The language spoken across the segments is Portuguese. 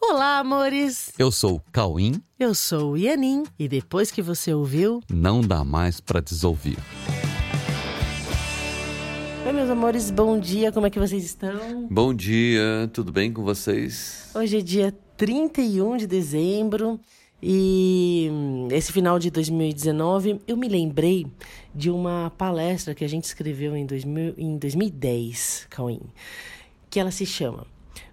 Olá, amores! Eu sou o Cauim. Eu sou o Ianin. E depois que você ouviu, Não dá mais pra desouvir. Oi, meus amores, bom dia, como é que vocês estão? Bom dia, tudo bem com vocês? Hoje é dia 31 de dezembro e hum, esse final de 2019 eu me lembrei de uma palestra que a gente escreveu em, 2000, em 2010, Cauim, que ela se chama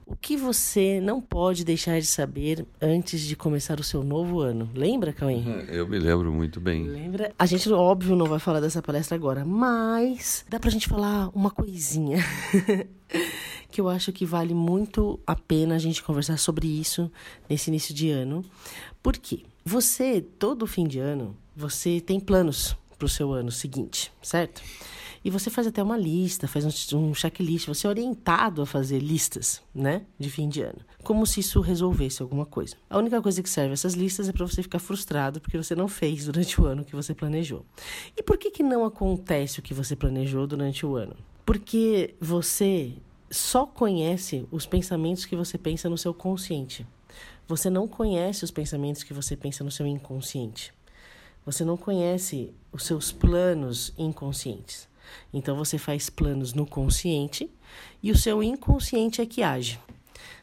O que você não pode deixar de saber antes de começar o seu novo ano. Lembra, Cauim? Eu me lembro muito bem. Lembra? A gente, óbvio, não vai falar dessa palestra agora, mas dá pra gente falar uma coisinha que eu acho que vale muito a pena a gente conversar sobre isso nesse início de ano. Por quê? Você, todo fim de ano, você tem planos pro seu ano seguinte, certo? E você faz até uma lista, faz um, um checklist, você é orientado a fazer listas, né, de fim de ano. Como se isso resolvesse alguma coisa. A única coisa que serve essas listas é para você ficar frustrado porque você não fez durante o ano que você planejou. E por que que não acontece o que você planejou durante o ano? Porque você só conhece os pensamentos que você pensa no seu consciente. Você não conhece os pensamentos que você pensa no seu inconsciente. Você não conhece os seus planos inconscientes. Então você faz planos no consciente e o seu inconsciente é que age,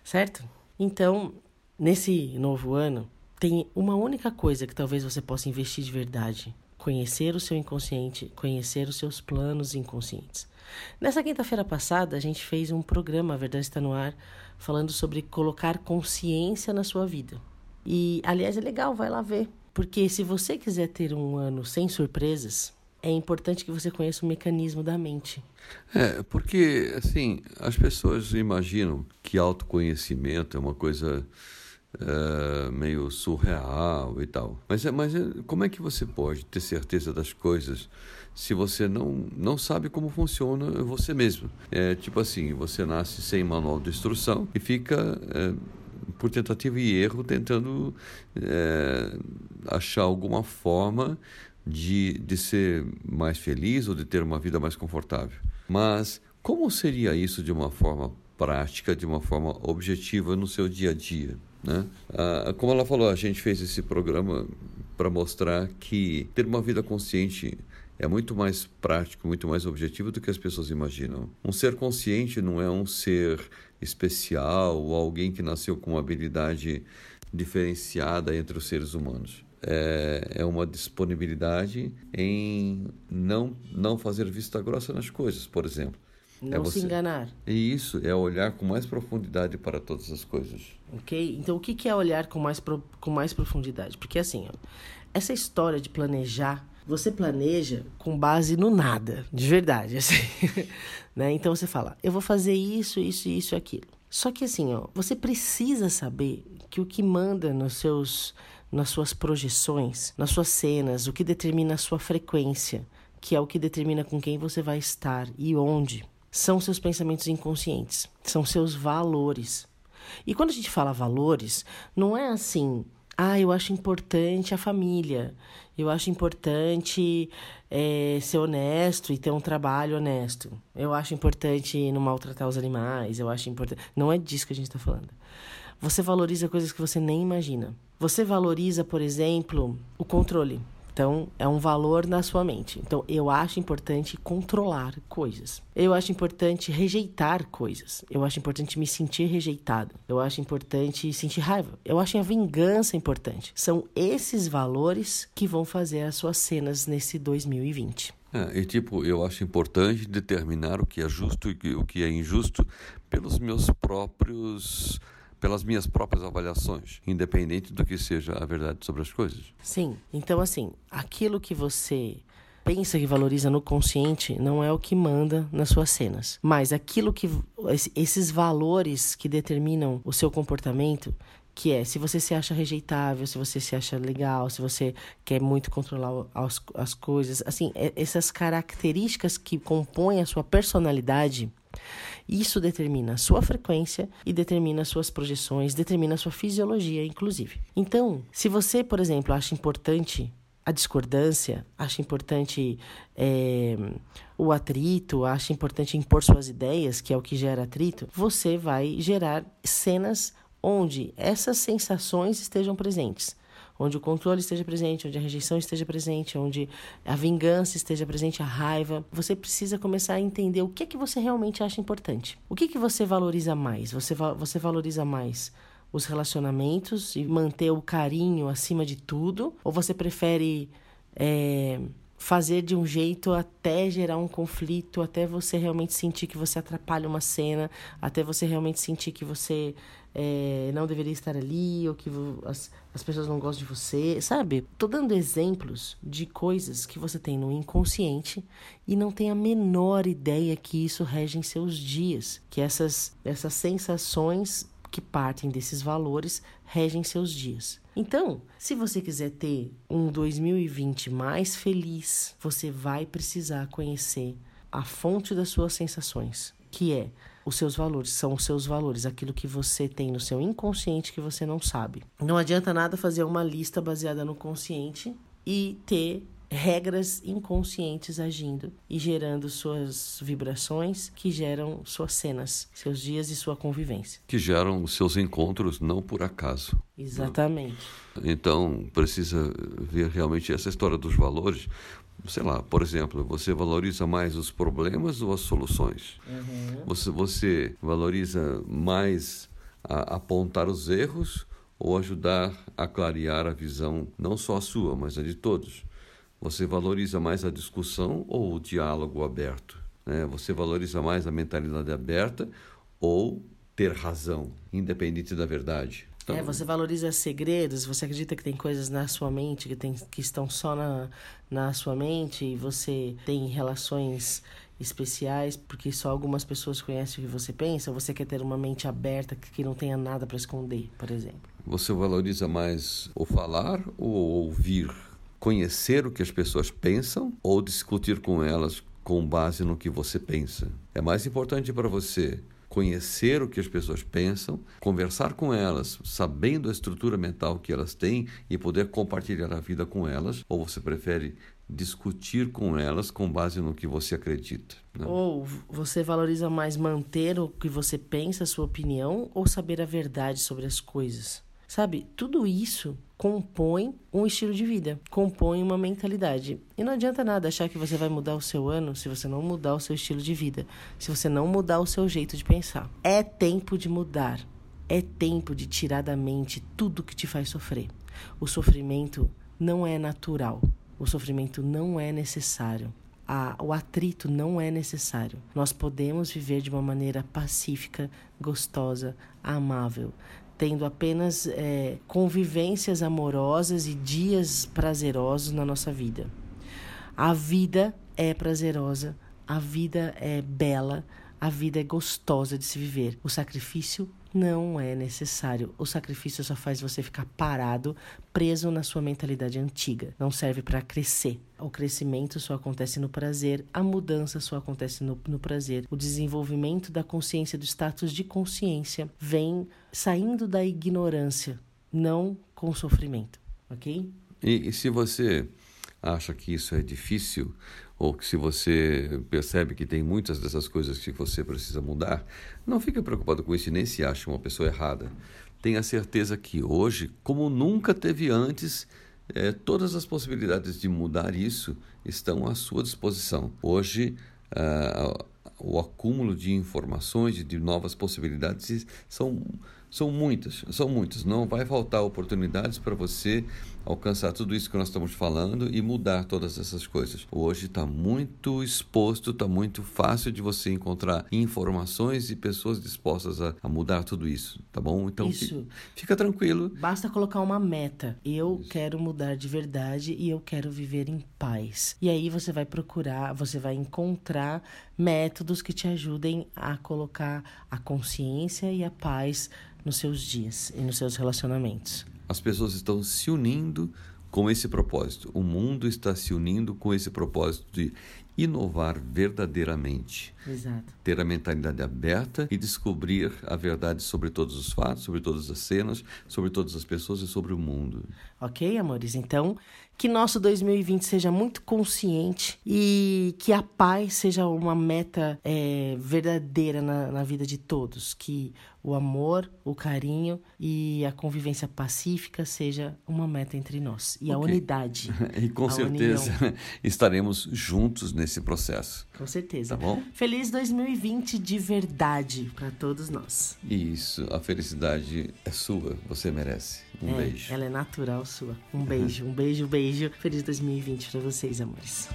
certo? Então, nesse novo ano, tem uma única coisa que talvez você possa investir de verdade: conhecer o seu inconsciente, conhecer os seus planos inconscientes. Nessa quinta-feira passada, a gente fez um programa, A Verdade Está no Ar, falando sobre colocar consciência na sua vida. E, aliás, é legal, vai lá ver. Porque se você quiser ter um ano sem surpresas, é importante que você conheça o mecanismo da mente. É, porque, assim, as pessoas imaginam que autoconhecimento é uma coisa é, meio surreal e tal. Mas, é, mas é, como é que você pode ter certeza das coisas se você não, não sabe como funciona você mesmo? É tipo assim, você nasce sem manual de instrução e fica... É, por tentativa e erro, tentando é, achar alguma forma de, de ser mais feliz ou de ter uma vida mais confortável. Mas como seria isso de uma forma prática, de uma forma objetiva no seu dia a dia? Né? Ah, como ela falou, a gente fez esse programa para mostrar que ter uma vida consciente é muito mais prático, muito mais objetivo do que as pessoas imaginam. Um ser consciente não é um ser especial ou alguém que nasceu com uma habilidade diferenciada entre os seres humanos. É, é uma disponibilidade em não, não fazer vista grossa nas coisas, por exemplo. Não é você... se enganar. E isso é olhar com mais profundidade para todas as coisas. Ok? Então, o que é olhar com mais, pro... com mais profundidade? Porque, assim, ó, essa história de planejar você planeja com base no nada, de verdade, assim. né? Então você fala, eu vou fazer isso, isso, isso, aquilo. Só que assim, ó, você precisa saber que o que manda nos seus, nas suas projeções, nas suas cenas, o que determina a sua frequência, que é o que determina com quem você vai estar e onde, são seus pensamentos inconscientes, são seus valores. E quando a gente fala valores, não é assim, ah, eu acho importante a família, eu acho importante é, ser honesto e ter um trabalho honesto, eu acho importante não maltratar os animais, eu acho importante. Não é disso que a gente está falando. Você valoriza coisas que você nem imagina. Você valoriza, por exemplo, o controle. Então, é um valor na sua mente. Então, eu acho importante controlar coisas. Eu acho importante rejeitar coisas. Eu acho importante me sentir rejeitado. Eu acho importante sentir raiva. Eu acho a vingança importante. São esses valores que vão fazer as suas cenas nesse 2020. É, e tipo, eu acho importante determinar o que é justo e o que é injusto pelos meus próprios pelas minhas próprias avaliações, independente do que seja a verdade sobre as coisas. Sim. Então, assim, aquilo que você pensa que valoriza no consciente não é o que manda nas suas cenas, mas aquilo que esses valores que determinam o seu comportamento que é se você se acha rejeitável, se você se acha legal, se você quer muito controlar as, as coisas, assim, essas características que compõem a sua personalidade, isso determina a sua frequência e determina as suas projeções, determina sua fisiologia, inclusive. Então, se você, por exemplo, acha importante a discordância, acha importante é, o atrito, acha importante impor suas ideias, que é o que gera atrito, você vai gerar cenas onde essas sensações estejam presentes onde o controle esteja presente, onde a rejeição esteja presente, onde a vingança esteja presente, a raiva. Você precisa começar a entender o que é que você realmente acha importante. O que, que você valoriza mais? Você, va você valoriza mais os relacionamentos e manter o carinho acima de tudo? Ou você prefere é, fazer de um jeito até gerar um conflito, até você realmente sentir que você atrapalha uma cena, até você realmente sentir que você é, não deveria estar ali, ou que as, as pessoas não gostam de você, sabe? Tô dando exemplos de coisas que você tem no inconsciente e não tem a menor ideia que isso rege em seus dias, que essas, essas sensações que partem desses valores regem seus dias. Então, se você quiser ter um 2020 mais feliz, você vai precisar conhecer a fonte das suas sensações, que é os seus valores, são os seus valores, aquilo que você tem no seu inconsciente que você não sabe. Não adianta nada fazer uma lista baseada no consciente e ter regras inconscientes agindo e gerando suas vibrações que geram suas cenas, seus dias e sua convivência. Que geram os seus encontros não por acaso. Exatamente. Então, precisa ver realmente essa história dos valores, sei lá, por exemplo, você valoriza mais os problemas ou as soluções? Uhum. Você, você valoriza mais a, apontar os erros ou ajudar a clarear a visão, não só a sua, mas a de todos? Você valoriza mais a discussão ou o diálogo aberto? Né? Você valoriza mais a mentalidade aberta ou ter razão, independente da verdade? Então... É, você valoriza segredos, você acredita que tem coisas na sua mente que, tem, que estão só na, na sua mente e você tem relações especiais porque só algumas pessoas conhecem o que você pensa, ou você quer ter uma mente aberta que, que não tenha nada para esconder, por exemplo? Você valoriza mais o falar ou ouvir? Conhecer o que as pessoas pensam ou discutir com elas com base no que você pensa? É mais importante para você conhecer o que as pessoas pensam, conversar com elas, sabendo a estrutura mental que elas têm e poder compartilhar a vida com elas, ou você prefere discutir com elas com base no que você acredita? Né? Ou você valoriza mais manter o que você pensa, a sua opinião, ou saber a verdade sobre as coisas? Sabe, tudo isso compõe um estilo de vida, compõe uma mentalidade. E não adianta nada achar que você vai mudar o seu ano se você não mudar o seu estilo de vida, se você não mudar o seu jeito de pensar. É tempo de mudar. É tempo de tirar da mente tudo que te faz sofrer. O sofrimento não é natural. O sofrimento não é necessário. A, o atrito não é necessário. Nós podemos viver de uma maneira pacífica, gostosa, amável, tendo apenas é, convivências amorosas e dias prazerosos na nossa vida. A vida é prazerosa, a vida é bela, a vida é gostosa de se viver. O sacrifício não é necessário. O sacrifício só faz você ficar parado, preso na sua mentalidade antiga. Não serve para crescer. O crescimento só acontece no prazer, a mudança só acontece no, no prazer. O desenvolvimento da consciência, do status de consciência, vem saindo da ignorância, não com sofrimento. Ok? E, e se você acha que isso é difícil, ou que se você percebe que tem muitas dessas coisas que você precisa mudar, não fique preocupado com isso e nem se ache uma pessoa errada. Tenha certeza que hoje, como nunca teve antes, é, todas as possibilidades de mudar isso estão à sua disposição. Hoje, uh, o acúmulo de informações de novas possibilidades são são muitas, são muitas. Não vai faltar oportunidades para você alcançar tudo isso que nós estamos falando e mudar todas essas coisas. Hoje está muito exposto, está muito fácil de você encontrar informações e pessoas dispostas a, a mudar tudo isso, tá bom? Então isso. fica tranquilo. Basta colocar uma meta. Eu isso. quero mudar de verdade e eu quero viver em paz. E aí você vai procurar, você vai encontrar métodos que te ajudem a colocar a consciência e a paz nos seus dias e nos seus relacionamentos. As pessoas estão se unindo com esse propósito. O mundo está se unindo com esse propósito de inovar verdadeiramente. Exato. Ter a mentalidade aberta e descobrir a verdade sobre todos os fatos, sobre todas as cenas, sobre todas as pessoas e sobre o mundo. Ok, amores? Então, que nosso 2020 seja muito consciente e que a paz seja uma meta é, verdadeira na, na vida de todos. Que o amor, o carinho e a convivência pacífica seja uma meta entre nós. E okay. a unidade. e com certeza união. estaremos juntos nesse processo. Com certeza. Tá bom? Feliz 2020 de verdade para todos nós. Isso, a felicidade é sua, você merece. Um é, beijo. Ela é natural sua. Um beijo, um beijo, beijo. Feliz 2020 para vocês, amores.